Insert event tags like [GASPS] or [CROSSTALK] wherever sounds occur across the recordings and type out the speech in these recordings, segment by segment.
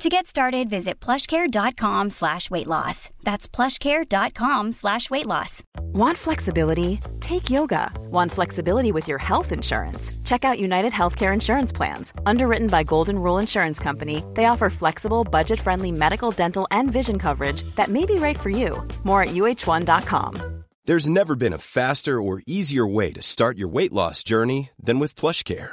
To get started, visit plushcare.com slash weight loss. That's plushcare.com slash weight loss. Want flexibility? Take yoga. Want flexibility with your health insurance? Check out United Healthcare Insurance Plans. Underwritten by Golden Rule Insurance Company, they offer flexible, budget-friendly medical, dental, and vision coverage that may be right for you. More at uh1.com. There's never been a faster or easier way to start your weight loss journey than with PlushCare.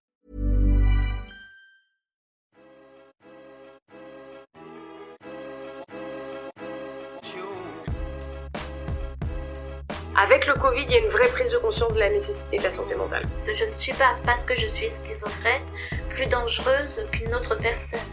Avec le Covid, il y a une vraie prise de conscience de la nécessité de la santé mentale. Je ne suis pas, parce que je suis schizophrène, plus dangereuse qu'une autre personne.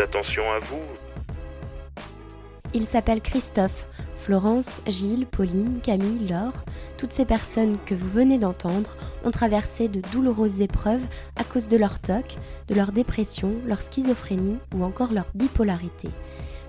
attention à vous. Il s'appelle Christophe. Florence, Gilles, Pauline, Camille, Laure, toutes ces personnes que vous venez d'entendre ont traversé de douloureuses épreuves à cause de leur TOC, de leur dépression, leur schizophrénie ou encore leur bipolarité.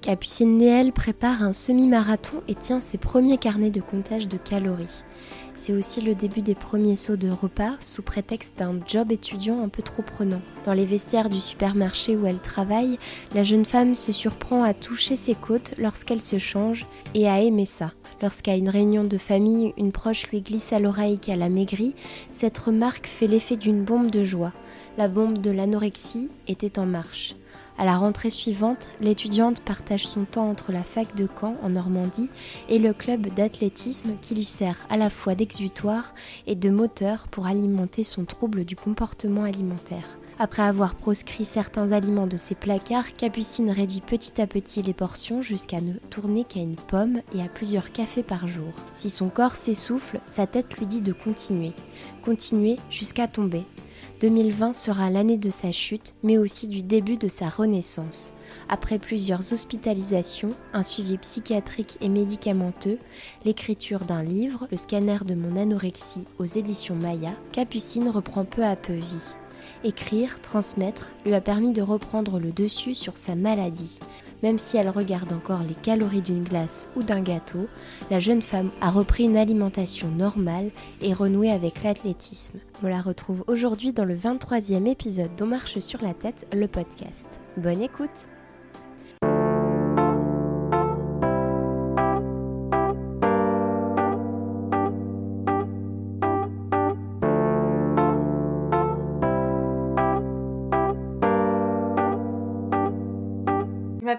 Capucine Néel prépare un semi-marathon et tient ses premiers carnets de comptage de calories. C'est aussi le début des premiers sauts de repas sous prétexte d'un job étudiant un peu trop prenant. Dans les vestiaires du supermarché où elle travaille, la jeune femme se surprend à toucher ses côtes lorsqu'elle se change et à aimer ça. Lorsqu'à une réunion de famille, une proche lui glisse à l'oreille qu'elle a maigri, cette remarque fait l'effet d'une bombe de joie. La bombe de l'anorexie était en marche. À la rentrée suivante, l'étudiante partage son temps entre la fac de Caen en Normandie et le club d'athlétisme qui lui sert à la fois d'exutoire et de moteur pour alimenter son trouble du comportement alimentaire. Après avoir proscrit certains aliments de ses placards, Capucine réduit petit à petit les portions jusqu'à ne tourner qu'à une pomme et à plusieurs cafés par jour. Si son corps s'essouffle, sa tête lui dit de continuer. Continuer jusqu'à tomber. 2020 sera l'année de sa chute, mais aussi du début de sa renaissance. Après plusieurs hospitalisations, un suivi psychiatrique et médicamenteux, l'écriture d'un livre, le scanner de mon anorexie aux éditions Maya, Capucine reprend peu à peu vie. Écrire, transmettre, lui a permis de reprendre le dessus sur sa maladie. Même si elle regarde encore les calories d'une glace ou d'un gâteau, la jeune femme a repris une alimentation normale et renoué avec l'athlétisme. On la retrouve aujourd'hui dans le 23e épisode d'On marche sur la tête, le podcast. Bonne écoute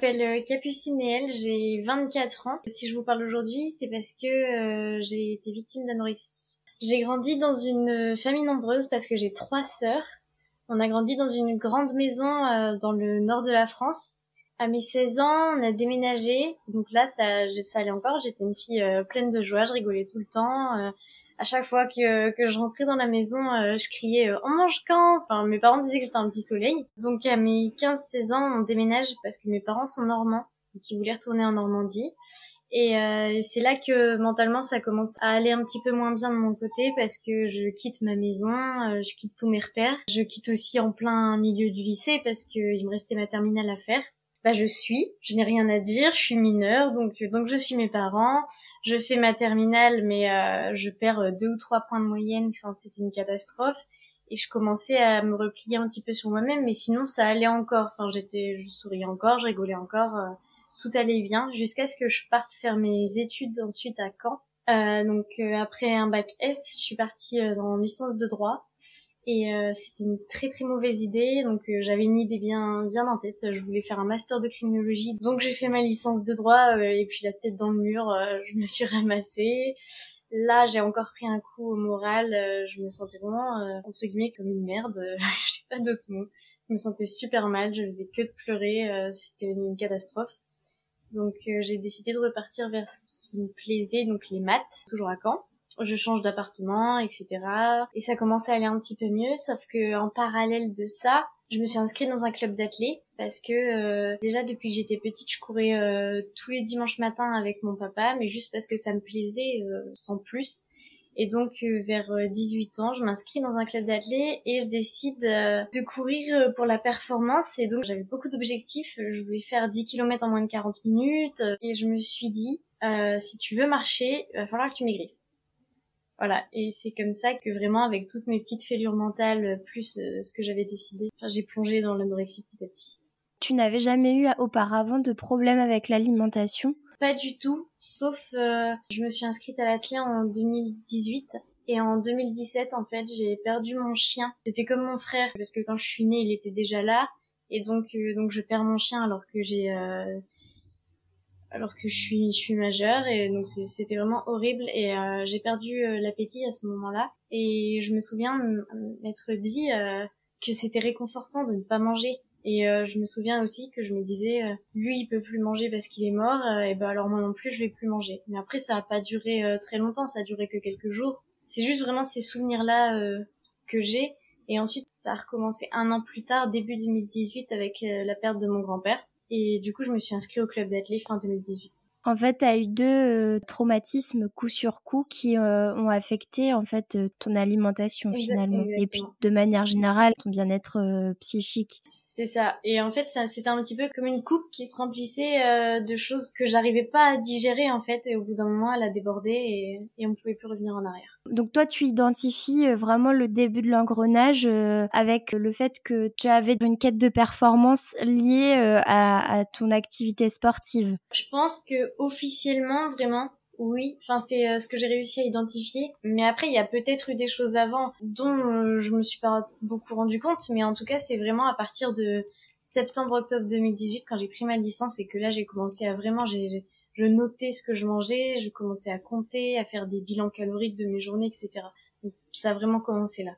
m'appelle Capucine Néel, j'ai 24 ans. Si je vous parle aujourd'hui, c'est parce que j'ai été victime d'anorexie. J'ai grandi dans une famille nombreuse parce que j'ai trois sœurs. On a grandi dans une grande maison dans le nord de la France à mes 16 ans, on a déménagé. Donc là, ça, ça allait encore. J'étais une fille euh, pleine de joie. Je rigolais tout le temps. Euh, à chaque fois que, que je rentrais dans la maison, euh, je criais On mange quand? Enfin, mes parents disaient que j'étais un petit soleil. Donc à mes 15-16 ans, on déménage parce que mes parents sont normands. Donc ils voulaient retourner en Normandie. Et c'est là que mentalement ça commence à aller un petit peu moins bien de mon côté parce que je quitte ma maison, je quitte tous mes repères, je quitte aussi en plein milieu du lycée parce qu'il me restait ma terminale à faire bah je suis, je n'ai rien à dire, je suis mineure, donc donc je suis mes parents, je fais ma terminale, mais euh, je perds euh, deux ou trois points de moyenne, enfin c'était une catastrophe, et je commençais à me replier un petit peu sur moi-même, mais sinon ça allait encore, enfin j'étais, je souriais encore, je rigolais encore, euh, tout allait bien, jusqu'à ce que je parte faire mes études ensuite à Caen. donc après un bac S, je suis partie en licence de droit et euh, c'était une très très mauvaise idée, donc euh, j'avais une idée bien bien en tête. Je voulais faire un master de criminologie, donc j'ai fait ma licence de droit euh, et puis la tête dans le mur, je me suis [LAUGHS] ramassée. Là, j'ai encore pris un coup au moral. je me sentais vraiment entre guillemets comme une merde. [LAUGHS] j'ai pas d'autres mots. Je me sentais super mal. Je faisais que de pleurer. c'était une catastrophe. Donc j'ai décidé de repartir vers ce qui me plaisait, donc les maths, toujours à Caen je change d'appartement, etc. Et ça commençait à aller un petit peu mieux, sauf que en parallèle de ça, je me suis inscrite dans un club d'athlètes parce que euh, déjà depuis que j'étais petite, je courais euh, tous les dimanches matins avec mon papa, mais juste parce que ça me plaisait euh, sans plus. Et donc vers 18 ans, je m'inscris dans un club d'athlètes et je décide de courir pour la performance. Et donc j'avais beaucoup d'objectifs. Je voulais faire 10 km en moins de 40 minutes. Et je me suis dit, si tu veux marcher, il va falloir que tu maigrisses. Voilà, et c'est comme ça que vraiment, avec toutes mes petites fêlures mentales, euh, plus euh, ce que j'avais décidé, j'ai plongé dans l'anorexie petit à petit. Tu n'avais jamais eu auparavant de problème avec l'alimentation? Pas du tout, sauf euh, je me suis inscrite à l'athlète en 2018 et en 2017 en fait j'ai perdu mon chien. C'était comme mon frère parce que quand je suis née il était déjà là et donc donc je perds mon chien alors que j'ai alors que je suis je suis majeure et donc c'était vraiment horrible et euh, j'ai perdu euh, l'appétit à ce moment-là. Et je me souviens m'être dit euh, que c'était réconfortant de ne pas manger. Et je me souviens aussi que je me disais lui il peut plus manger parce qu'il est mort et ben alors moi non plus je vais plus manger. Mais après ça a pas duré très longtemps ça a duré que quelques jours. C'est juste vraiment ces souvenirs là que j'ai. Et ensuite ça a recommencé un an plus tard début 2018 avec la perte de mon grand-père et du coup, je me suis inscrite au club d'athlètes fin 2018. En fait, tu as eu deux euh, traumatismes coup sur coup qui euh, ont affecté en fait euh, ton alimentation finalement et puis de manière générale ton bien-être psychique. C'est ça. Et en fait, c'était un petit peu comme une coupe qui se remplissait de choses que j'arrivais pas à digérer en fait et au bout d'un moment, elle a débordé et, et on pouvait plus revenir en arrière. Donc toi, tu identifies vraiment le début de l'engrenage avec le fait que tu avais une quête de performance liée à, à ton activité sportive. Je pense que officiellement, vraiment, oui, enfin c'est euh, ce que j'ai réussi à identifier. Mais après, il y a peut-être eu des choses avant dont euh, je me suis pas beaucoup rendu compte. Mais en tout cas, c'est vraiment à partir de septembre-octobre 2018 quand j'ai pris ma licence et que là j'ai commencé à vraiment, j'ai, je notais ce que je mangeais, je commençais à compter, à faire des bilans caloriques de mes journées, etc. Donc ça a vraiment commencé là.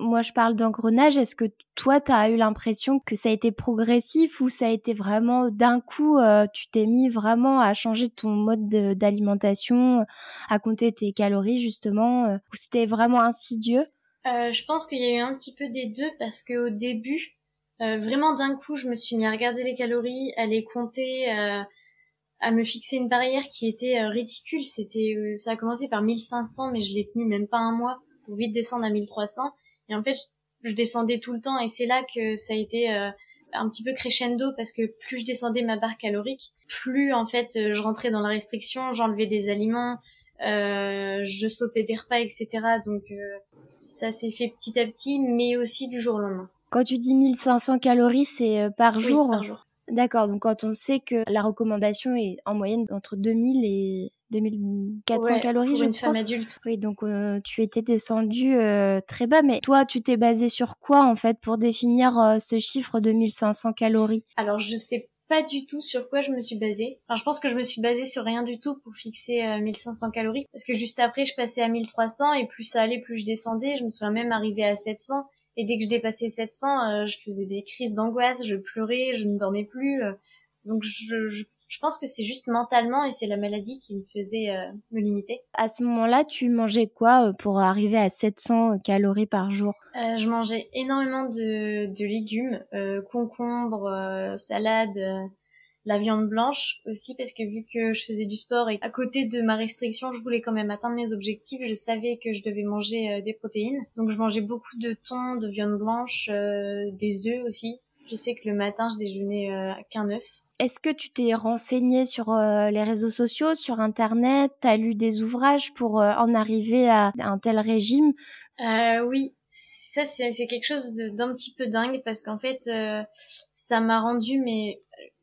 Moi je parle d'engrenage, est-ce que toi tu as eu l'impression que ça a été progressif ou ça a été vraiment d'un coup, euh, tu t'es mis vraiment à changer ton mode d'alimentation, à compter tes calories justement, euh, ou c'était vraiment insidieux? Euh, Je pense qu'il y a eu un petit peu des deux parce qu'au début, vraiment d'un coup je me suis mis à regarder les calories, à les compter, à me fixer une barrière qui était ridicule. C'était, ça a commencé par 1500 mais je l'ai tenu même pas un mois pour vite descendre à 1300 et en fait, je, descendais tout le temps et c'est là que ça a été euh, un petit peu crescendo parce que plus je descendais ma barre calorique, plus en fait euh, je rentrais dans la restriction, j'enlevais des aliments, euh, je sautais des repas, etc. Donc ça s'est fait petit à petit, mais aussi du jour au lendemain. Quand tu dis 1500 calories, c'est par oui, Par jour. D'accord, donc quand on sait que la recommandation est en moyenne entre 2000 et 2400 calories, pour je une crois. femme adulte. Oui, donc euh, tu étais descendu euh, très bas, mais toi, tu t'es basé sur quoi en fait pour définir euh, ce chiffre de 1500 calories? Alors, je sais pas du tout sur quoi je me suis basée. Enfin, je pense que je me suis basée sur rien du tout pour fixer 1500 calories. Parce que juste après, je passais à 1300 et plus ça allait, plus je descendais. Je me souviens même arriver à 700. Et dès que je dépassais 700, je faisais des crises d'angoisse, je pleurais, je ne dormais plus. donc je, je je pense que c'est juste mentalement et c'est la maladie qui me faisait euh, me limiter. À ce moment-là, tu mangeais quoi euh, pour arriver à 700 calories par jour? Euh, Je mangeais énormément de, de légumes, euh, concombres, salades, la viande blanche aussi parce que vu que je faisais du sport et à côté de ma restriction, je voulais quand même atteindre mes objectifs, je savais que je devais manger des protéines. Donc je mangeais beaucoup de thon, de viande blanche, des œufs aussi. Je sais que le matin, je déjeunais qu'un œuf. Est-ce que tu t'es renseigné sur euh, les réseaux sociaux, sur Internet? T'as lu des ouvrages pour euh, en arriver à un tel régime? Euh, Oui, ça c'est quelque chose d'un petit peu dingue parce qu'en fait, ça m'a rendu mais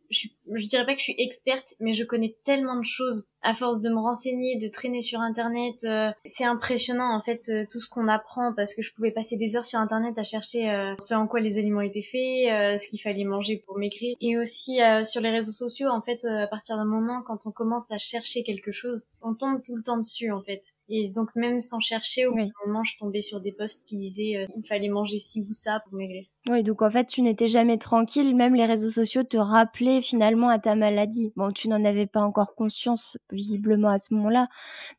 je, je dirais pas que je suis experte, mais je connais tellement de choses à force de me renseigner, de traîner sur internet, euh, c'est impressionnant en fait euh, tout ce qu'on apprend parce que je pouvais passer des heures sur internet à chercher euh, ce en quoi les aliments étaient faits, ce qu'il fallait manger pour maigrir et aussi sur les réseaux sociaux en fait à partir d'un moment quand on commence à chercher quelque chose, on tombe tout le temps dessus en fait. Et donc même sans chercher au moment je tombais sur des posts qui disaient il fallait manger ci ou ça pour maigrir. Oui, donc en fait, tu n'étais jamais tranquille, même les réseaux sociaux te rappelaient finalement à ta maladie. Bon, tu n'en avais pas encore conscience visiblement à ce moment-là,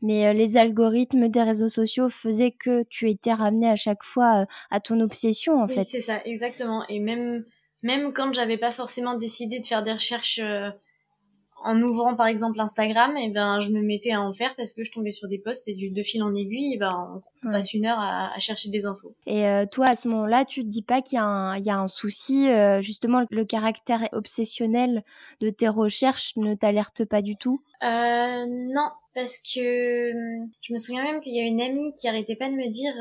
mais euh, les algorithmes des réseaux sociaux faisaient que tu étais ramené à chaque fois euh, à ton obsession en oui, fait. C'est ça, exactement. Et même même quand j'avais pas forcément décidé de faire des recherches euh, en ouvrant par exemple Instagram, et eh ben je me mettais à en faire parce que je tombais sur des posts et du de fil en aiguille, et ben on passe une heure à, chercher des infos. Et euh, toi à ce moment-là, tu te dis pas qu'il y a un il y a un souci euh, justement le caractère obsessionnel de tes recherches ne t'alerte pas du tout? Euh, Non, parce que hum, je me souviens même qu'il y a une amie qui arrêtait pas de me dire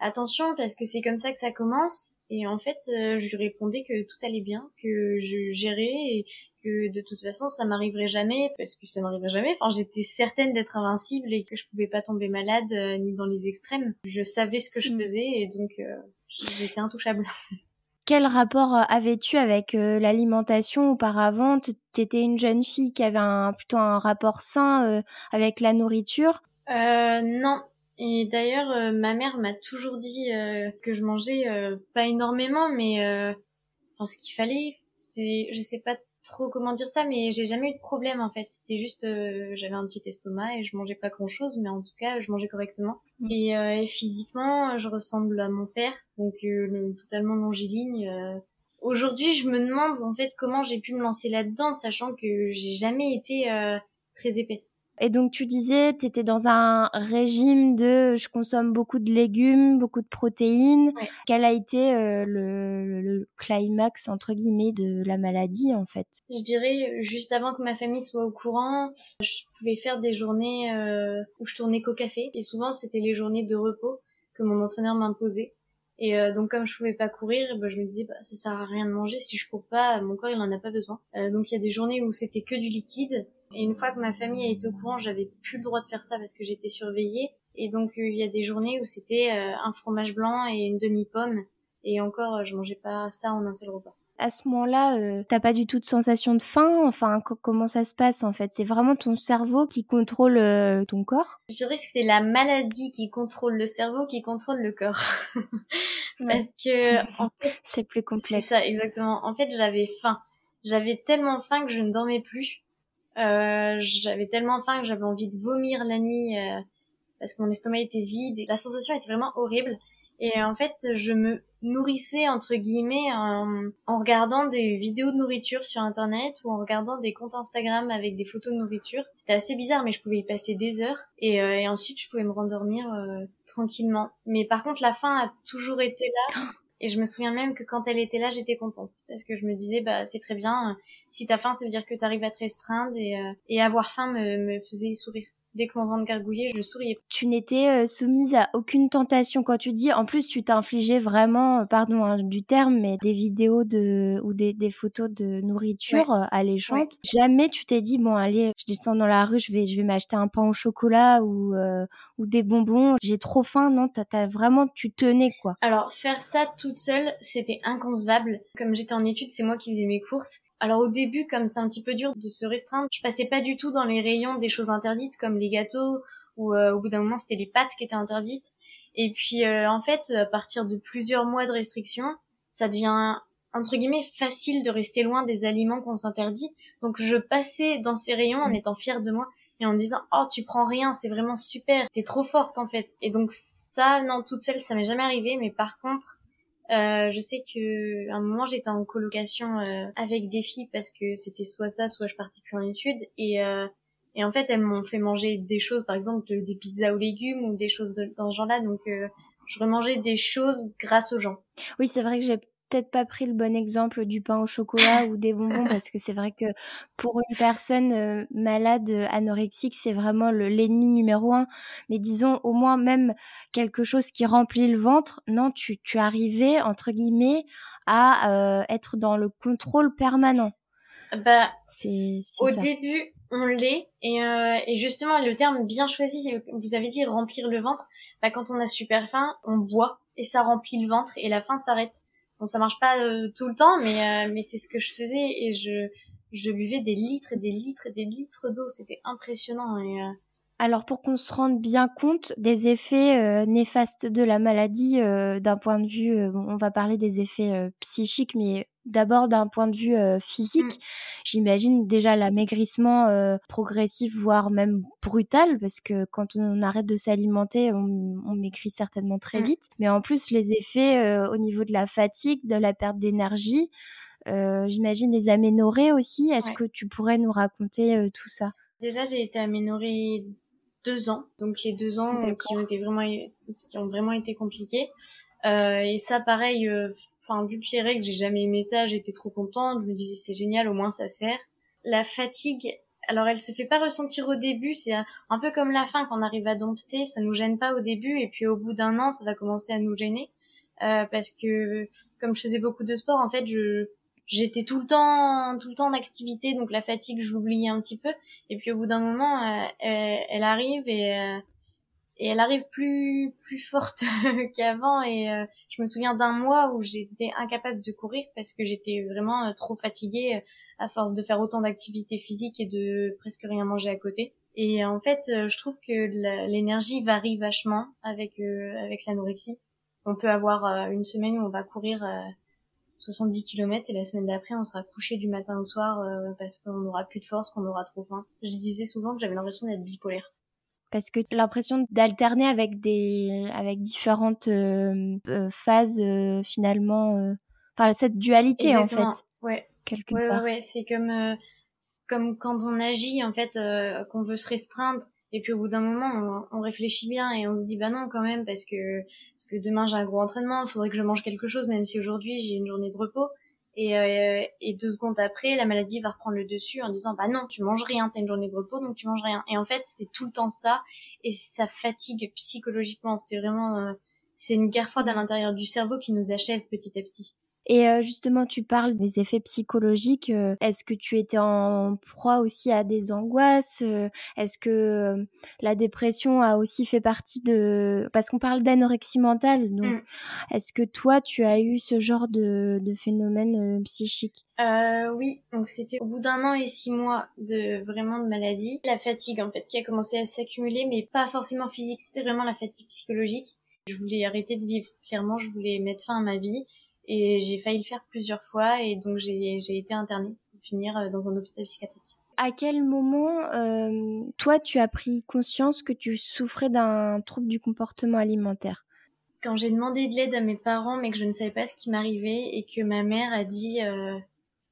attention parce que c'est comme ça que ça commence. Et en fait je lui répondais que tout allait bien que je gérais et, que de toute façon ça m'arriverait jamais parce que ça m'arriverait jamais. Enfin, j'étais certaine d'être invincible et que je pouvais pas tomber malade euh, ni dans les extrêmes. Je savais ce que je mm. faisais et donc euh, j'étais intouchable. [LAUGHS] Quel rapport euh, avais-tu avec l'alimentation auparavant? T'étais une jeune fille qui avait un, plutôt un rapport sain avec la nourriture? Non, et d'ailleurs, ma mère m'a toujours dit que je mangeais pas énormément, mais euh, ce qu'il fallait. C'est, je sais pas trop comment dire ça, mais j'ai jamais eu de problème en fait. C'était juste, euh, j'avais un petit estomac et je mangeais pas grand chose, mais en tout cas, je mangeais correctement. Mm. Et, euh, et, physiquement, je ressemble à mon père, donc euh, totalement longiligne. Aujourd'hui, je me demande en fait comment j'ai pu me lancer là-dedans, sachant que j'ai jamais été très épaisse. Et donc tu disais, tu étais dans un régime de je consomme beaucoup de légumes, beaucoup de protéines. Quel a été euh, le, le, climax entre guillemets de la maladie en fait? Je dirais juste avant que ma famille soit au courant, je pouvais faire des journées euh, où je tournais qu'au café et souvent c'était les journées de repos que mon entraîneur m'imposait. Et euh, donc comme je pouvais pas courir, bah, je me disais bah, ça sert à rien de manger si je cours pas, mon corps il en a pas besoin. donc il y a des journées où c'était que du liquide et une fois que ma famille a été au courant, j'avais plus le droit de faire ça parce que j'étais surveillée. Et donc euh, il y a des journées où c'était euh, un fromage blanc et une demi-pomme. Et encore, euh, je mangeais pas ça en un seul repas. À ce moment-là, t'as pas du tout de sensation de faim? Enfin, comment ça se passe en fait? C'est vraiment ton cerveau qui contrôle ton corps? Je dirais que c'est la maladie qui contrôle le cerveau, qui contrôle le corps. [LAUGHS] Parce que en [LAUGHS] fait, c'est plus complexe. C'est ça, exactement. En fait, j'avais faim. J'avais tellement faim que je ne dormais plus. Euh, j'avais tellement faim que j'avais envie de vomir la nuit euh, parce que mon estomac était vide et la sensation était vraiment horrible. Et en fait, je me nourrissais entre guillemets en, en, regardant des vidéos de nourriture sur internet ou en regardant des comptes Instagram avec des photos de nourriture. C'était assez bizarre, mais je pouvais y passer des heures et, euh, et ensuite je pouvais me rendormir tranquillement. Mais par contre, la faim a toujours été là. [GASPS] Et je me souviens même que quand elle était là, j'étais contente parce que je me disais bah c'est très bien si t'as faim, ça veut dire que t'arrives à te restreindre et, euh, et avoir faim me, me faisait sourire dès que mon ventre gargouillait, je souriais. Tu n'étais euh, soumise à aucune tentation quand tu dis. En plus, tu t'infligeais vraiment, euh, pardon hein, du terme, mais des vidéos de ou des, des photos de nourriture ouais. alléchante. Jamais tu t'es dit bon allez, je descends dans la rue, je vais je vais m'acheter un pain au chocolat ou ou des bonbons. J'ai trop faim, non T'as as vraiment tu tenais quoi. Alors faire ça toute seule, c'était inconcevable. Comme j'étais en études, c'est moi qui faisais mes courses Alors au début, comme c'est un petit peu dur de se restreindre, je passais pas du tout dans les rayons des choses interdites comme les gâteaux ou euh, au bout d'un moment c'était les pâtes qui étaient interdites. Et puis euh, en fait, à partir de plusieurs mois de restrictions, ça devient entre guillemets facile de rester loin des aliments qu'on s'interdit. Donc je passais dans ces rayons en étant fière de moi et en disant oh tu prends rien, c'est vraiment super, t'es trop forte en fait. Et donc ça non toute seule ça m'est jamais arrivé, mais par contre euh, je sais que un moment j'étais en colocation euh, avec des filles parce que c'était soit ça, soit je partais plus en études et euh, et en fait elles m'ont fait manger des choses, par exemple des pizzas aux légumes ou des choses de, dans ce genre-là. Donc je remangeais des choses grâce aux gens. Oui, c'est vrai que j'ai peut-être pas pris le bon exemple du pain au chocolat ou des bonbons [LAUGHS] parce que c'est vrai que pour une personne euh, malade euh, anorexique c'est vraiment l'ennemi numéro un. Mais disons au moins même quelque chose qui remplit le ventre non tu tu arrivais entre guillemets à euh, être dans le contrôle permanent. Bah c'est au début on l'est et, et justement le terme bien choisi vous avez dit remplir le ventre. Bah quand on a super faim on boit et ça remplit le ventre et la faim s'arrête Bon, ça marche pas euh, tout le temps, mais euh, mais c'est ce que je faisais et je je buvais des litres et des litres et des litres d'eau. C'était impressionnant. Et, euh, Alors pour qu'on se rende bien compte des effets néfastes de la maladie d'un point de vue, on va parler des effets psychiques, mais d'abord d'un point de vue euh, physique, mmh. j'imagine déjà l'amaigrissement euh, progressif, voire même brutal, parce que quand on arrête de s'alimenter, on, maigrit certainement très mmh. vite. Mais en plus, les effets euh, au niveau de la fatigue, de la perte d'énergie, j'imagine les aménorrhées aussi. Est-ce que tu pourrais nous raconter tout ça? Déjà, j'ai été aménorrhée deux ans, donc les deux ans qui ont été vraiment qui ont vraiment été compliqués. et ça, pareil, Enfin, vu que les règles, j'ai jamais aimé ça, j'étais trop contente, je me disais c'est génial, au moins ça sert. La fatigue, alors elle se fait pas ressentir au début, c'est un peu comme la faim quand on arrive à dompter, ça nous gêne pas au début. Et puis au bout d'un an ça va commencer à nous gêner. Euh, parce que comme je faisais beaucoup de sport en fait je j'étais tout le temps tout le temps en activité donc la fatigue je l'oubliais un petit peu. Et puis au bout d'un moment euh, elle, arrive et euh, et elle arrive plus plus forte [LAUGHS] qu'avant. Et euh, je me souviens d'un mois où j'étais incapable de courir parce que j'étais vraiment euh, trop fatiguée euh, à force de faire autant d'activités physiques et de presque rien manger à côté. Et en fait je trouve que l'énergie varie vachement avec avec l'anorexie. On peut avoir une semaine où on va courir 70 km et la semaine d'après on sera couché du matin au soir parce qu'on aura plus de force qu'on aura trop faim. Je disais souvent que j'avais l'impression d'être bipolaire. Parce que l'impression d'alterner avec des avec différentes euh, euh, phases euh, finalement enfin cette dualité en fait ouais. quelque ouais, part. ouais, c'est comme comme quand on agit en fait qu'on veut se restreindre et puis au bout d'un moment on, réfléchit bien et on se dit bah non quand même parce que parce que demain j'ai un gros entraînement il faudrait que je mange quelque chose même si aujourd'hui j'ai une journée de repos et, euh, et deux secondes après, la maladie va reprendre le dessus en disant bah non, tu manges rien, t'as une journée de repos, donc tu manges rien. Et en fait, c'est tout le temps ça, et ça fatigue psychologiquement. C'est vraiment, euh, c'est une guerre froide à l'intérieur du cerveau qui nous achève petit à petit. Et euh, justement, tu parles des effets psychologiques. Euh, est-ce que tu étais en proie aussi à des angoisses euh, Est-ce que la dépression a aussi fait partie de... Parce qu'on parle d'anorexie mentale, donc mmh. est-ce que toi, tu as eu ce genre de, de phénomène psychique? Euh, oui, donc c'était au bout d'un an et six mois de vraiment de maladie, la fatigue en fait qui a commencé à s'accumuler, mais pas forcément physique, c'était vraiment la fatigue psychologique. Je voulais arrêter de vivre, clairement, je voulais mettre fin à ma vie et j'ai failli le faire plusieurs fois et donc j'ai été internée pour finir euh, dans un hôpital psychiatrique. À quel moment, euh, toi, tu as pris conscience que tu souffrais d'un trouble du comportement alimentaire? Quand j'ai demandé de l'aide à mes parents, mais que je ne savais pas ce qui m'arrivait et que ma mère a dit, euh,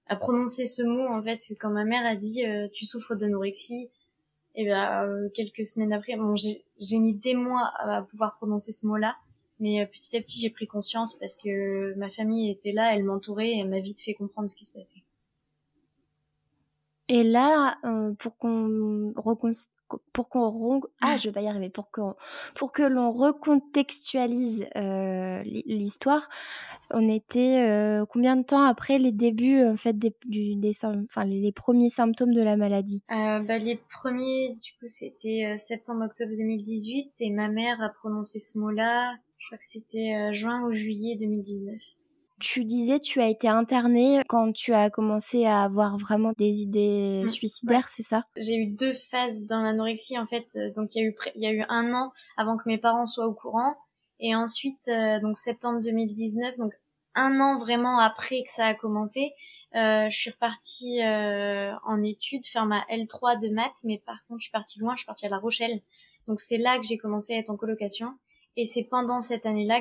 a prononcé ce mot, en fait, quand ma mère a dit euh, tu souffres d'anorexie, et ben quelques semaines après, bon, j'ai mis des mois à pouvoir prononcer ce mot-là. Mais euh, petit à petit, j'ai pris conscience parce que ma famille était là, elle m'entourait et elle m'a vite fait comprendre ce qui se passait. Et là, euh, pour qu'on pour qu'on ah je vais pas y arriver pour qu'on pour que l'on recontextualise euh, l'histoire on était euh, combien de temps après les débuts en fait des, du, des enfin les, premiers symptômes de la maladie? Euh, bah, les premiers du coup c'était septembre octobre 2018 et ma mère a prononcé ce mot là je crois que c'était euh, juin ou juillet 2019. Tu disais tu as été internée quand tu as commencé à avoir vraiment des idées mmh, suicidaires, c'est ça? J'ai eu deux phases dans l'anorexie en fait. Donc il y a eu il y a eu un an avant que mes parents soient au courant et ensuite euh, donc septembre 2019 donc un an vraiment après que ça a commencé, euh, je suis repartie euh, en études faire ma L3 de maths, mais par contre je suis partie loin, je suis partie à La Rochelle. Donc c'est là que j'ai commencé à être en colocation et c'est pendant cette année-là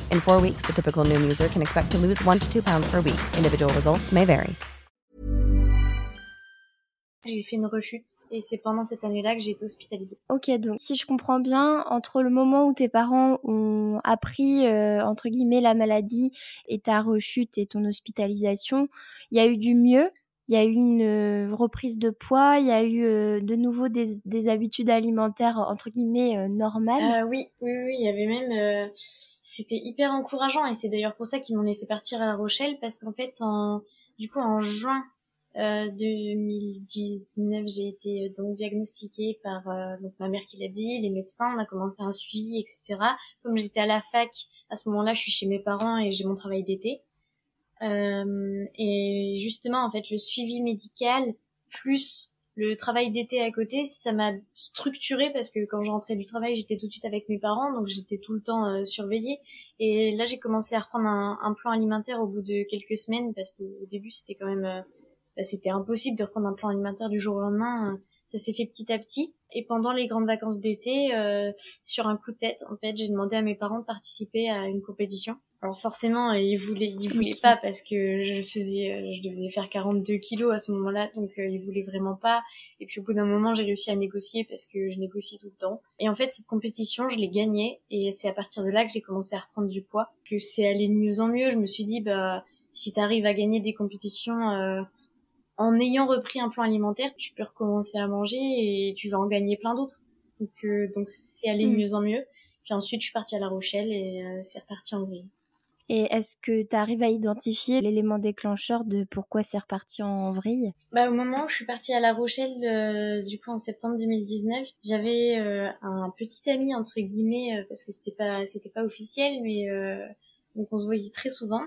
In four weeks, the typical Noom user can expect to lose one to two pounds per week. Individual results may vary. J'ai fait une rechute et c'est pendant cette année-là que j'ai été hospitalisée. Ok, donc si je comprends bien, entre le moment où tes parents ont appris euh, entre guillemets la maladie et ta rechute et ton hospitalisation, il y a eu du mieux il y a eu une euh, reprise de poids, il y a eu euh, de nouveau des, des, habitudes alimentaires entre guillemets euh, normales. oui, oui, oui, il y avait même, c'était hyper encourageant et c'est d'ailleurs pour ça qu'ils m'ont laissé partir à La Rochelle parce qu'en fait, en, du coup, en juin 2019, j'ai été donc diagnostiquée par donc ma mère qui l'a dit, les médecins, on a commencé un suivi, etc. Comme j'étais à la fac, à ce moment-là, je suis chez mes parents et j'ai mon travail d'été. Euh, et justement, en fait, le suivi médical plus le travail d'été à côté, ça m'a structuré parce que quand je rentrais du travail, j'étais tout de suite avec mes parents, donc j'étais tout le temps euh, surveillée. Et là, j'ai commencé à reprendre un, plan alimentaire au bout de quelques semaines parce qu'au début, c'était quand même, euh, bah, c'était impossible de reprendre un plan alimentaire du jour au lendemain. Ça s'est fait petit à petit. Et pendant les grandes vacances d'été, euh, sur un coup de tête, en fait, j'ai demandé à mes parents de participer à une compétition. Alors forcément, ils voulaient, ils voulaient pas parce que je faisais, euh, je devais faire 42 kilos à ce moment-là, donc euh, ils voulaient vraiment pas. Et puis au bout d'un moment, j'ai réussi à négocier parce que je négocie tout le temps. Et en fait, cette compétition, je l'ai gagnée et c'est à partir de là que j'ai commencé à reprendre du poids, que c'est allé de mieux en mieux. Je me suis dit, bah, si t'arrives à gagner des compétitions euh, en ayant repris un plan alimentaire, tu peux recommencer à manger et tu vas en gagner plein d'autres. Donc, euh, donc c'est allé de hmm. mieux en mieux. Puis ensuite, je suis partie à La Rochelle et c'est reparti en vrille. Et est-ce que tu arrives à identifier l'élément déclencheur de pourquoi c'est reparti en vrille? Bah, Au moment où je suis partie à La Rochelle, euh, du coup en septembre 2019, j'avais euh, un petit ami entre guillemets euh, parce que c'était pas c'était pas officiel, mais donc on se voyait très souvent.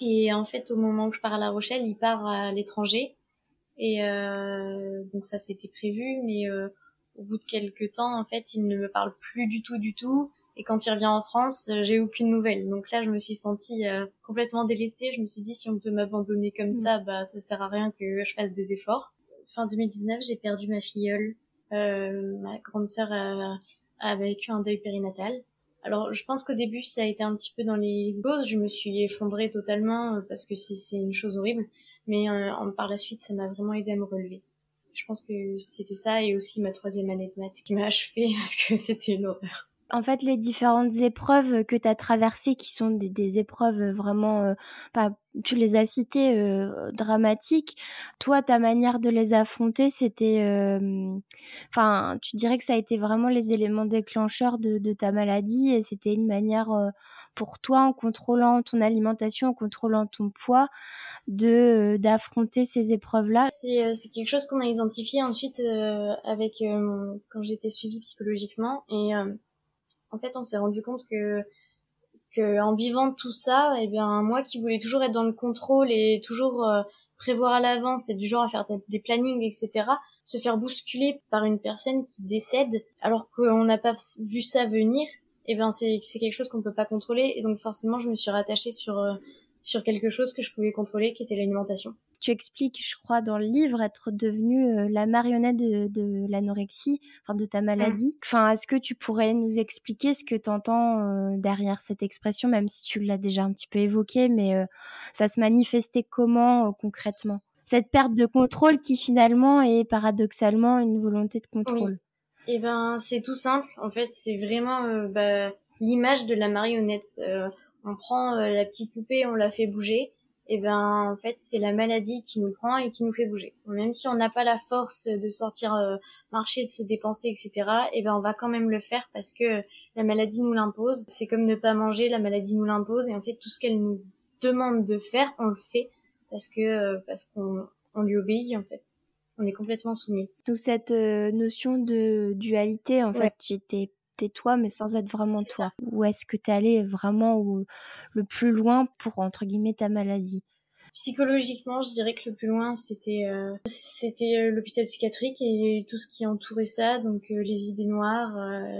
Et en fait, au moment où je pars à La Rochelle, il part à l'étranger. Et donc ça c'était prévu, mais au bout de quelques temps, en fait, il ne me parle plus du tout, du tout. Et quand il revient en France, euh, j'ai aucune nouvelle. Donc là, je me suis sentie euh, complètement délaissée. Je me suis dit, si on peut m'abandonner comme mm. ça, bah ça sert à rien que je fasse des efforts. Fin 2019, j'ai perdu ma filleule. Euh, ma grande sœur a, a, vécu un deuil périnatal. Alors, je pense qu'au début, ça a été un petit peu dans les choses. Je me suis effondrée totalement euh, parce que c'est une chose horrible. Mais euh, par la suite, ça m'a vraiment aidé à me relever. Je pense que c'était ça et aussi ma troisième année de maths qui m'a [LAUGHS] achevée parce que c'était une horreur. En fait, les différentes épreuves que tu as traversées, qui sont des, épreuves vraiment, pas, tu les as citées, dramatiques, toi, ta manière de les affronter, c'était... Enfin, tu dirais que ça a été vraiment les éléments déclencheurs de, de ta maladie et c'était une manière pour toi en contrôlant ton alimentation, en contrôlant ton poids, de d'affronter ces épreuves-là? C'est quelque chose qu'on a identifié ensuite avec quand j'étais suivie psychologiquement et en fait, on s'est rendu compte que que en vivant tout ça, eh bien moi qui voulais toujours être dans le contrôle et toujours euh, prévoir à l'avance et du genre à faire des plannings, etc., se faire bousculer par une personne qui décède alors qu'on n'a pas vu ça venir, eh bien c'est quelque chose qu'on peut pas contrôler et donc forcément je me suis rattachée sur euh, sur quelque chose que je pouvais contrôler, qui était l'alimentation. Tu expliques, je crois, dans le livre, être devenue euh, la marionnette de, l'anorexie, enfin de ta mmh. maladie. Enfin, est-ce que tu pourrais nous expliquer ce que tu entends euh, derrière cette expression, même si tu l'as déjà un petit peu évoqué, mais euh, ça se manifestait comment concrètement? Cette perte de contrôle qui finalement est paradoxalement une volonté de contrôle. Eh ben, c'est tout simple. En fait, c'est vraiment bah, l'image de la marionnette on prend euh, la petite poupée, on la fait bouger, et ben en fait c'est la maladie qui nous prend et qui nous fait bouger. Même si on n'a pas la force de sortir euh, marcher, de se dépenser, etc. Et ben on va quand même le faire parce que la maladie nous l'impose. C'est comme ne pas manger, la maladie nous l'impose et en fait tout ce qu'elle nous demande de faire, on le fait parce que euh, parce qu'on on lui obéit en fait. On est complètement soumis. D'où cette notion de dualité en fait, j'étais t'es toi, mais sans être vraiment toi Ou est-ce que t'es allé vraiment le plus loin pour, entre guillemets, ta maladie? Psychologiquement, je dirais que le plus loin, c'était euh, c'était euh, l'hôpital psychiatrique et tout ce qui entourait ça, donc euh, les idées noires,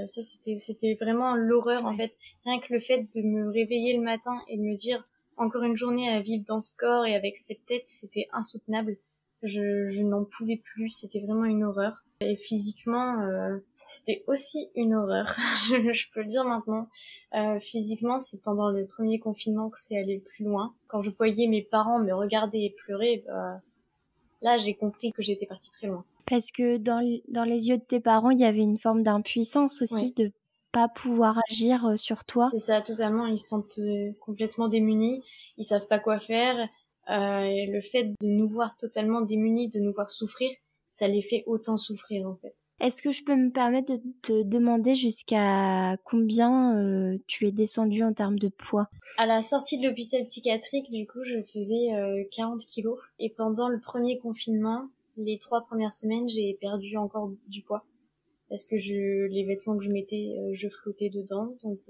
ça c'était c'était vraiment l'horreur en fait. Rien que le fait de me réveiller le matin et de me dire encore une journée à vivre dans ce corps et avec cette tête, c'était insoutenable. Je, je n'en pouvais plus, c'était vraiment une horreur. Et physiquement, euh, c'était aussi une horreur. [LAUGHS] je, peux le dire maintenant. Euh, physiquement, c'est pendant le premier confinement que c'est allé plus loin. Quand je voyais mes parents me regarder et pleurer, bah, là, j'ai compris que j'étais partie très loin. Parce que dans, dans les yeux de tes parents, il y avait une forme d'impuissance aussi de pas pouvoir agir euh, sur toi. C'est ça, totalement. Ils se sentent complètement démunis. Ils savent pas quoi faire. et le fait de nous voir totalement démunis, de nous voir souffrir, ça les fait autant souffrir en fait. Est-ce que je peux me permettre de te demander jusqu'à combien euh, tu es descendu en termes de poids? À la sortie de l'hôpital psychiatrique, du coup, je faisais 40 euh, kilos. Et pendant le premier confinement, les trois premières semaines, j'ai perdu encore du poids. Parce que je, les vêtements que je mettais, euh, je flottais dedans. Donc,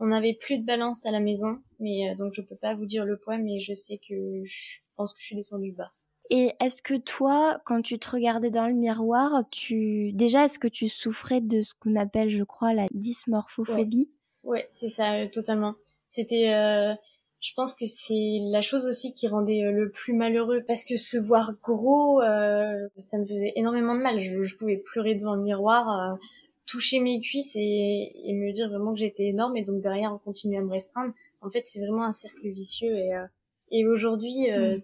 on n'avait plus de balance à la maison. Mais donc, je peux pas vous dire le poids, mais je sais que je pense que je suis descendue bas. Et est-ce que toi, quand tu te regardais dans le miroir, tu déjà est-ce que tu souffrais de ce qu'on appelle, je crois, la dysmorphophobie? Ouais, c'est ça, euh, totalement. C'était, euh, je pense que c'est la chose aussi qui rendait euh, le plus malheureux parce que se voir gros, ça me faisait énormément de mal. Je, pouvais pleurer devant le miroir, toucher mes cuisses et, me dire vraiment que j'étais énorme et donc derrière on continue à me restreindre. En fait, c'est vraiment un cercle vicieux et et aujourd'hui, mmh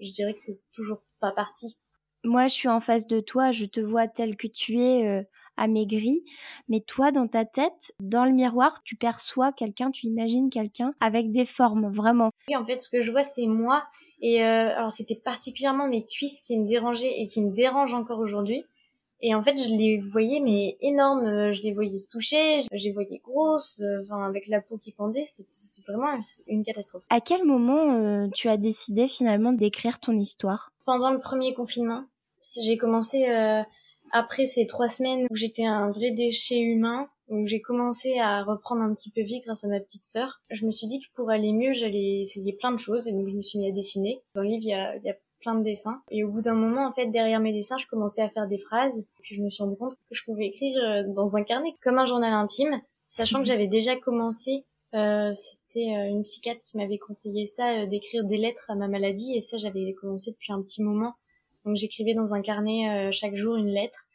je dirais que c'est toujours pas parti. Moi, je suis en face de toi, je te vois tel que tu es, euh, amaigri, mais toi, dans ta tête, dans le miroir, tu perçois quelqu'un, tu imagines quelqu'un avec des formes, vraiment. Oui, en fait, ce que je vois, c'est moi. Et euh, alors, c'était particulièrement mes cuisses qui me dérangeaient et qui me dérangent encore aujourd'hui. Et en fait, je les voyais mais énormes, euh, je les voyais se toucher, je les voyais grosses, euh, enfin avec la peau qui pendait, c'est vraiment une catastrophe. À quel moment euh, tu as décidé finalement d'écrire ton histoire? Pendant le premier confinement. J'ai commencé après ces trois semaines où j'étais un vrai déchet humain, où j'ai commencé à reprendre un petit peu vie grâce à ma petite sœur. Je me suis dit que pour aller mieux, j'allais essayer plein de choses et donc je me suis mis à dessiner. Dans le livre, il y a, il y a plein de dessins. Et au bout d'un moment, en fait, derrière mes dessins, je commençais à faire des phrases. Puis je me suis rendu compte que je pouvais écrire euh, dans un carnet comme un journal intime, sachant que j'avais déjà commencé. Euh, C'était euh, une psychiatre qui m'avait conseillé ça, euh, d'écrire des lettres à ma maladie. Et ça, j'avais commencé depuis un petit moment. Donc j'écrivais dans un carnet chaque jour une lettre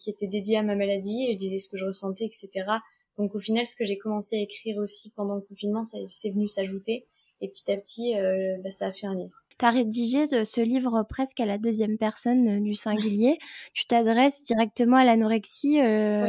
qui était dédiée à ma maladie. Et je disais ce que je ressentais, etc. Donc au final, ce que j'ai commencé à écrire aussi pendant le confinement, ça c'est venu s'ajouter. Et petit à petit, bah, ça a fait un livre. Tu as rédigé ce livre presque à la deuxième personne euh, du singulier. [LAUGHS] tu t'adresses directement à l'anorexie. Euh,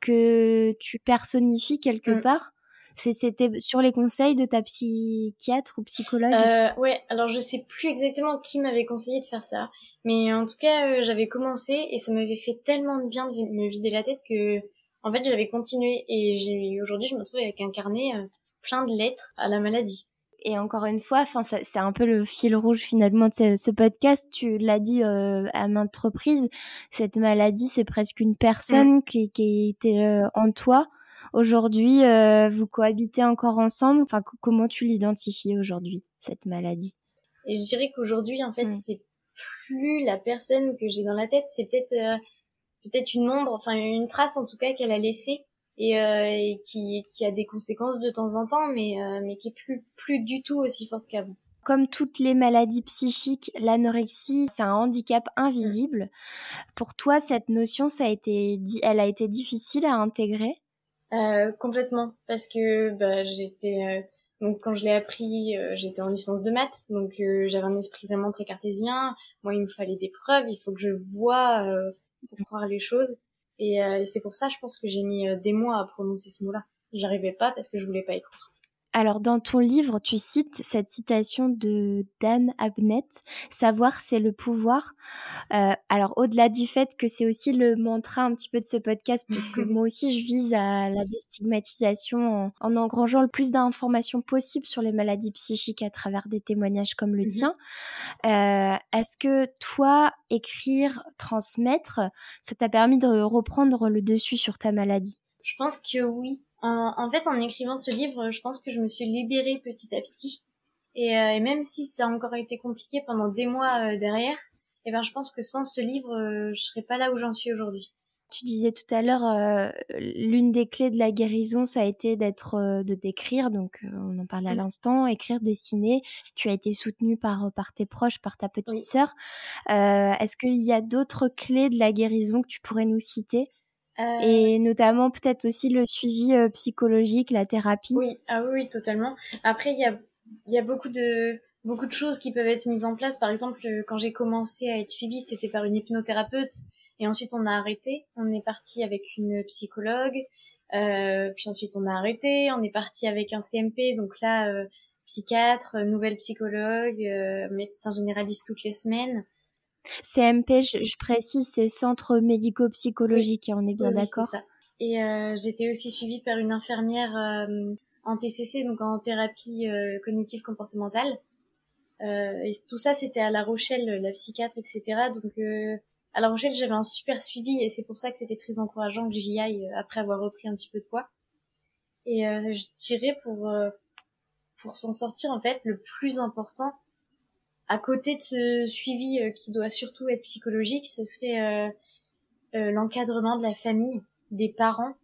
que tu personnifies quelque mm. part c'était sur les conseils de ta psychiatre ou psychologue? Euh, Ouais, alors je sais plus exactement qui m'avait conseillé de faire ça, mais en tout cas euh, j'avais commencé et ça m'avait fait tellement de bien de me vider la tête que en fait j'avais continué et aujourd'hui je me trouve avec un carnet euh, plein de lettres à la maladie. Et encore une fois, enfin, c'est un peu le fil rouge finalement de ce, podcast. Tu l'as dit euh, à maintes reprises, cette maladie, c'est presque une personne mm. qui, qui était euh, en toi. Aujourd'hui, euh, vous cohabitez encore ensemble. Enfin, comment tu l'identifies aujourd'hui cette maladie? Et je dirais qu'aujourd'hui, en fait, mm. c'est plus la personne que j'ai dans la tête. C'est peut-être peut-être une ombre, enfin une trace en tout cas qu'elle a laissée et, euh, et qui, qui, a des conséquences de temps en temps, mais, euh, mais qui est plus, plus du tout aussi forte qu'avant. Comme toutes les maladies psychiques, l'anorexie, c'est un handicap invisible. Pour toi, cette notion, ça a été, elle a été difficile à intégrer? Euh, Complètement, parce que bah, j'étais, donc quand je l'ai appris, j'étais en licence de maths, donc j'avais un esprit vraiment très cartésien. Moi, il me fallait des preuves, il faut que je vois pour croire les choses. Euh, et, c'est pour ça, je pense que j'ai mis euh, des mois à prononcer ce mot-là. J'arrivais pas parce que je voulais pas y croire. Alors dans ton livre, tu cites cette citation de Dan Abnett, savoir c'est le pouvoir. Euh, alors au-delà du fait que c'est aussi le mantra un petit peu de ce podcast, puisque [LAUGHS] moi aussi je vise à la déstigmatisation en, engrangeant le plus d'informations possible sur les maladies psychiques à travers des témoignages comme le mmh tien. Euh, est-ce que toi, écrire, transmettre, ça t'a permis de reprendre le dessus sur ta maladie? Je pense que oui en, fait, en écrivant ce livre, je pense que je me suis libérée petit à petit. Et, euh, même si ça a encore été compliqué pendant des mois euh, derrière, et eh ben, je pense que sans ce livre, euh, je serais pas là où j'en suis aujourd'hui. Tu disais tout à l'heure, l'une des clés de la guérison, ça a été d'être, de d'écrire. Donc, on en parlait à l'instant, écrire, dessiner. Tu as été soutenue par par tes proches, par ta petite sœur. Est-ce qu'il y a d'autres clés de la guérison que tu pourrais nous citer? Euh, Et notamment peut-être aussi le suivi euh, psychologique, la thérapie. Oui, ah oui, totalement. Après, il y a, y a beaucoup de beaucoup de choses qui peuvent être mises en place. Par exemple, euh, quand j'ai commencé à être suivie, c'était par une hypnothérapeute, et ensuite on a arrêté. On est parti avec une psychologue, euh, puis ensuite on a arrêté. On est parti avec un CMP, donc là psychiatre, nouvelle psychologue, médecin généraliste toutes les semaines. CMP, je, précise, c'est Centre médico-psychologique, on est bien d'accord Et euh, j'étais aussi suivie par une infirmière euh, en TCC, donc en thérapie euh, cognitive comportementale. et tout ça, c'était à La Rochelle, la psychiatre, etc. Donc à La Rochelle, j'avais un super suivi et c'est pour ça que c'était très encourageant que j'y aille après avoir repris un petit peu de poids. Et je dirais pour pour s'en sortir, en fait, le plus important, à côté de ce suivi euh, qui doit surtout être psychologique, ce serait euh, euh, l'encadrement de la famille, des parents,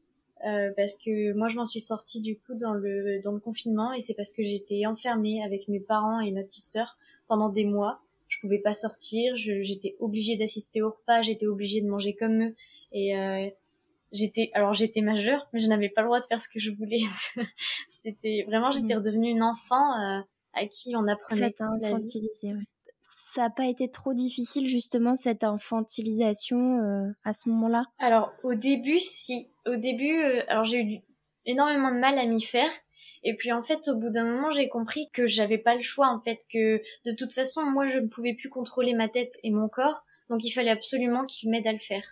parce que moi je m'en suis sortie du coup dans le dans le confinement et c'est parce que j'étais enfermée avec mes parents et ma petite sœur pendant des mois. Je pouvais pas sortir, j'étais obligée d'assister au repas, j'étais obligée de manger comme eux et j'étais alors j'étais majeure mais je n'avais pas le droit de faire ce que je voulais. [LAUGHS] C'était vraiment j'étais mmh. redevenue une enfant à qui on apprenait cette infantilisé, Ça n'a pas été trop difficile justement cette infantilisation euh, à ce moment-là? Alors au début, si. Au début, euh, alors j'ai eu énormément de mal à m'y faire. Et puis en fait, au bout d'un moment, j'ai compris que j'avais pas le choix en fait, que de toute façon, moi, je ne pouvais plus contrôler ma tête et mon corps, donc il fallait absolument qu'il m'aide à le faire.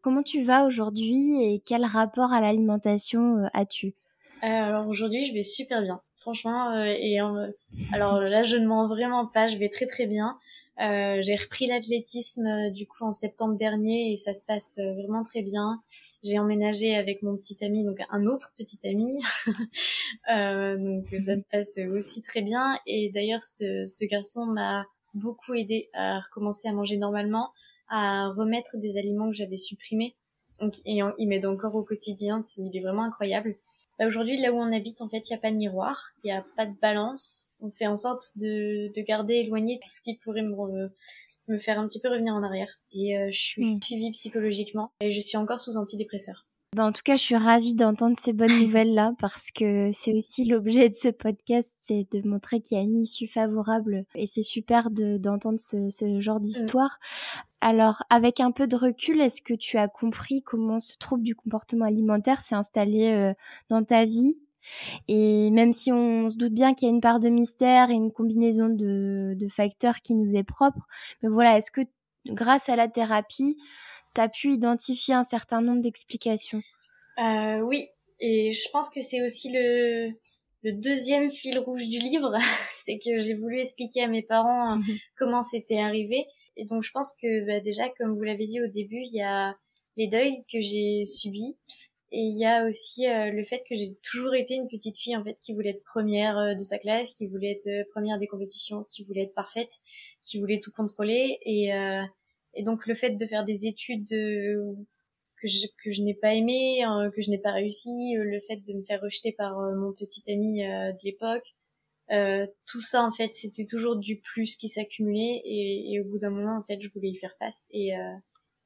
Comment tu vas aujourd'hui et quel rapport à l'alimentation euh, as-tu? Alors aujourd'hui, je vais super bien franchement. Euh, et alors là, je ne mens vraiment pas, je vais très très bien. Euh, j'ai repris l'athlétisme euh, du coup en septembre dernier et ça se passe vraiment très bien. J'ai emménagé avec mon petit ami, donc un autre petit ami, [LAUGHS] donc ça se passe aussi très bien. Et d'ailleurs, ce, ce garçon m'a beaucoup aidé à recommencer à manger normalement, à remettre des aliments que j'avais supprimés. Donc, et il m'aide encore au quotidien, il est vraiment incroyable. Bah, aujourd'hui, là où on habite, en fait, il n'y a pas de miroir, il n'y a pas de balance. On fait en sorte de, de garder éloigné tout ce qui pourrait me, me faire un petit peu revenir en arrière. Et euh, je suis mm. suivie psychologiquement et je suis encore sous antidépresseur. Bah, en tout cas, je suis ravie d'entendre ces bonnes [LAUGHS] nouvelles-là parce que c'est aussi l'objet de ce podcast, c'est de montrer qu'il y a une issue favorable et c'est super d'entendre ce, ce, genre mmh. d'histoire. Alors, avec un peu de recul, est-ce que tu as compris comment ce trouble du comportement alimentaire s'est installé euh, dans ta vie? Et même si on se doute bien qu'il y a une part de mystère et une combinaison de, de facteurs qui nous est propre, mais voilà, est-ce que grâce à la thérapie, tu as pu identifier un certain nombre d'explications euh, Oui, et je pense que c'est aussi le, le deuxième fil rouge du livre, [LAUGHS] c'est que j'ai voulu expliquer à mes parents mhm. comment c'était arrivé. Et donc je pense que bah, déjà, comme vous l'avez dit au début, il y a les deuils que j'ai subis. Et il y a aussi euh, le fait que j'ai toujours été une petite fille en fait qui voulait être première euh, de sa classe, qui voulait être euh, première des compétitions, qui voulait être parfaite, qui voulait tout contrôler. Et, et donc le fait de faire des études que je, que je n'ai pas aimé, hein, que je n'ai pas réussi, le fait de me faire rejeter par mon petit ami de l'époque, euh, tout ça en fait c'était toujours du plus qui s'accumulait et, et, au bout d'un moment en fait je voulais y faire face et euh,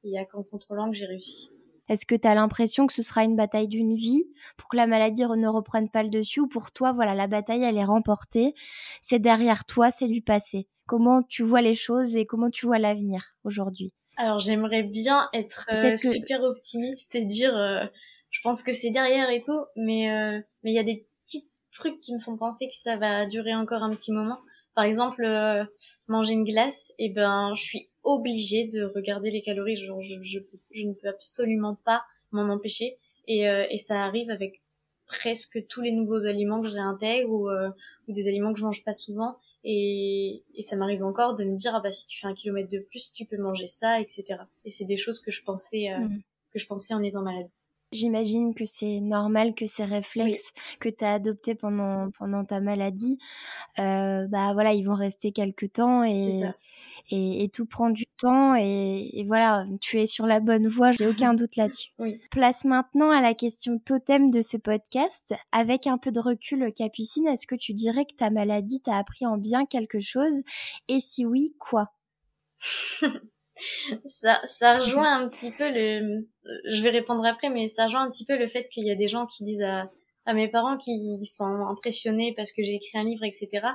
il y a qu'en contrôlant que j'ai réussi. Est-ce que tu as l'impression que ce sera une bataille d'une vie pour que la maladie ne reprenne pas le dessus ou pour toi voilà la bataille elle est remportée, c'est derrière toi, c'est du passé. Comment tu vois les choses et comment tu vois l'avenir aujourd'hui? Alors j'aimerais bien être euh, super optimiste et dire je pense que c'est derrière et tout mais mais il y a des trucs qui me font penser que ça va durer encore un petit moment. Par exemple, euh, manger une glace, et eh ben, je suis obligée de regarder les calories. Genre, je, je, je ne peux absolument pas m'en empêcher. Et, euh, et ça arrive avec presque tous les nouveaux aliments que j'intègre ou, euh, ou des aliments que je mange pas souvent. Et, et ça m'arrive encore de me dire, ah bah, si tu fais un kilomètre de plus, tu peux manger ça, etc. Et c'est des choses que je pensais, mmh. que je pensais en étant malade. J'imagine que c'est normal que ces réflexes que tu as adoptés pendant, pendant ta maladie, euh, bah voilà, ils vont rester quelques temps et, et, et, tout prend du temps et, et, voilà, tu es sur la bonne voie, j'ai aucun doute là-dessus. Place maintenant à la question totem de ce podcast. Avec un peu de recul, Capucine, est-ce que tu dirais que ta maladie t'a appris en bien quelque chose? Et si oui, quoi? [LAUGHS] Ça, ça rejoint un petit peu le, je vais répondre après, mais ça rejoint un petit peu le fait qu'il y a des gens qui disent à, à mes parents qui sont impressionnés parce que j'ai écrit un livre, etc.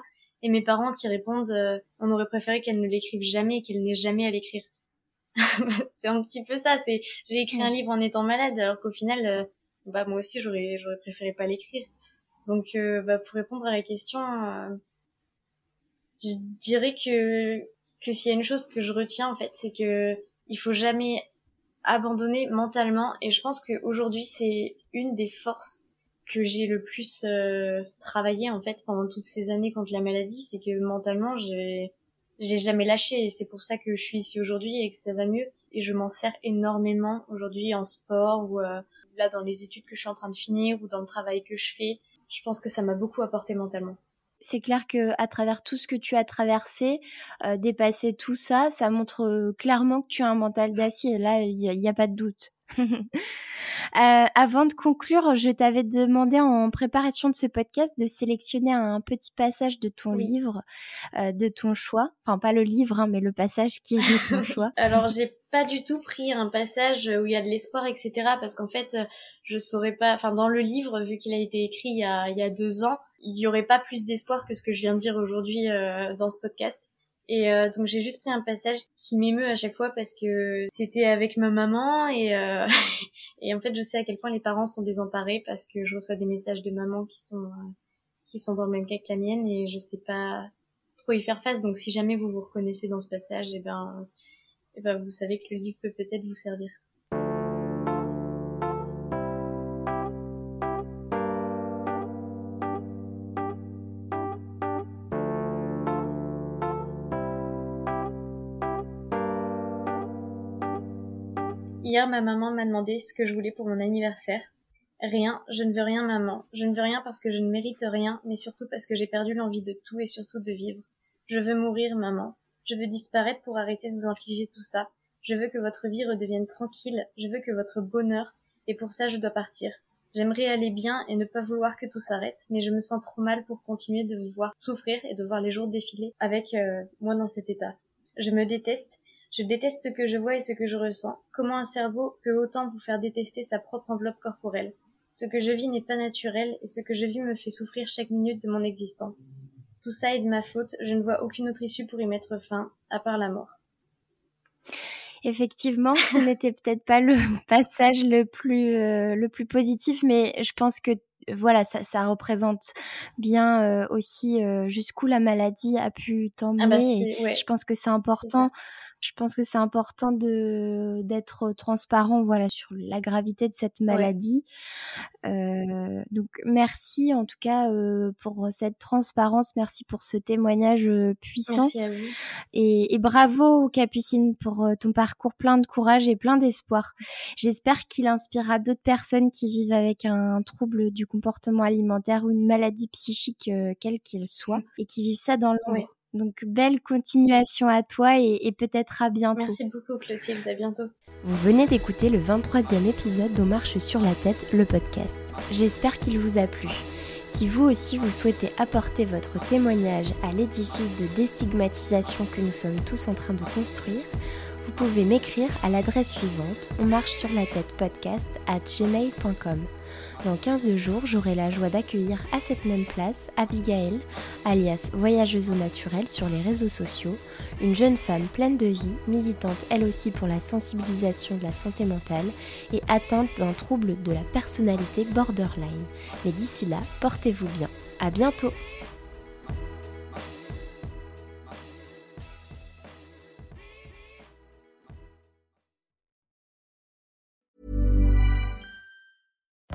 Et mes parents qui répondent, euh, on aurait préféré qu'elle ne l'écrive jamais et qu'elle n'ait jamais à l'écrire. [LAUGHS] c'est un petit peu ça, c'est, j'ai écrit un livre en étant malade, alors qu'au final, euh, bah, moi aussi, j'aurais, j'aurais préféré pas l'écrire. Donc, euh, bah, pour répondre à la question, je dirais que que s'il y a une chose que je retiens en fait, c'est que il faut jamais abandonner mentalement. Et je pense qu'aujourd'hui, c'est une des forces que j'ai le plus euh, travaillé en fait pendant toutes ces années contre la maladie, c'est que mentalement, j'ai j'ai jamais lâché. Et c'est pour ça que je suis ici aujourd'hui et que ça va mieux. Et je m'en sers énormément aujourd'hui en sport ou euh, là dans les études que je suis en train de finir ou dans le travail que je fais. Je pense que ça m'a beaucoup apporté mentalement c'est clair que à travers tout ce que tu as traversé, euh, dépasser tout ça, ça montre euh, clairement que tu as un mental d'acier. Là, il n'y a, pas de doute. [LAUGHS] Euh, avant de conclure, je t'avais demandé en préparation de ce podcast de sélectionner un petit passage de ton livre, de ton choix. Enfin, pas le livre, hein, mais le passage qui est de ton [LAUGHS] choix. Alors, j'ai pas du tout pris un passage où il y a de l'espoir, etc. Parce qu'en fait, je saurais pas. Enfin, dans le livre, vu qu'il a été écrit il y a, il y a deux ans, il y aurait pas plus d'espoir que ce que je viens de dire aujourd'hui euh, dans ce podcast. Et euh, donc j'ai juste pris un passage qui m'émeut à chaque fois parce que c'était avec ma maman et euh, [LAUGHS] et en fait je sais à quel point les parents sont désemparés parce que je reçois des messages de maman qui sont qui sont dans le même cas que la mienne et je sais pas trop y faire face. Donc si jamais vous vous reconnaissez dans ce passage, et eh ben et eh ben vous savez que le livre peut peut-être vous servir. Hier, ma maman m'a demandé ce que je voulais pour mon anniversaire. Rien, je ne veux rien, maman. Je ne veux rien parce que je ne mérite rien, mais surtout parce que j'ai perdu l'envie de tout et surtout de vivre. Je veux mourir, maman. Je veux disparaître pour arrêter de vous infliger tout ça. Je veux que votre vie redevienne tranquille. Je veux que votre bonheur. Et pour ça, je dois partir. J'aimerais aller bien et ne pas vouloir que tout s'arrête, mais je me sens trop mal pour continuer de vous voir souffrir et de voir les jours défiler avec euh, moi dans cet état. Je me déteste Je déteste ce que je vois et ce que je ressens. Comment un cerveau peut autant vous faire détester sa propre enveloppe corporelle? Ce que je vis n'est pas naturel et ce que je vis me fait souffrir chaque minute de mon existence. Tout ça est de ma faute, je ne vois aucune autre issue pour y mettre fin, à part la mort. Effectivement, ce n'était peut-être pas le [LAUGHS] passage le plus, euh, le plus positif, mais je pense que voilà, ça, ça représente bien euh, aussi euh, jusqu'où la maladie a pu t'emmener. Ah bah ouais. Je pense que c'est important je pense que c'est important de d'être transparent voilà sur la gravité de cette maladie. Euh, donc merci en tout cas euh, pour cette transparence, merci pour ce témoignage euh, puissant. Merci à vous. Et, et bravo Capucine pour ton parcours plein de courage et plein d'espoir. J'espère qu'il inspirera d'autres personnes qui vivent avec un trouble du comportement alimentaire ou une maladie psychique euh, quelle qu'elle soit et qui vivent ça dans l'ombre. Donc belle continuation à toi et, peut-être à bientôt. Merci beaucoup Clotilde, à bientôt. Vous venez d'écouter le 23e épisode d'On marche sur la tête, le podcast. J'espère qu'il vous a plu. Si vous aussi vous souhaitez apporter votre témoignage à l'édifice de déstigmatisation que nous sommes tous en train de construire, vous pouvez m'écrire à l'adresse suivante on marche sur la tête podcast at gmail.com. Dans 15 jours, j'aurai la joie d'accueillir à cette même place Abigail, alias Voyageuse au naturel sur les réseaux sociaux, une jeune femme pleine de vie, militante elle aussi pour la sensibilisation de la santé mentale et atteinte d'un trouble de la personnalité borderline. Mais d'ici là, portez-vous bien. À bientôt!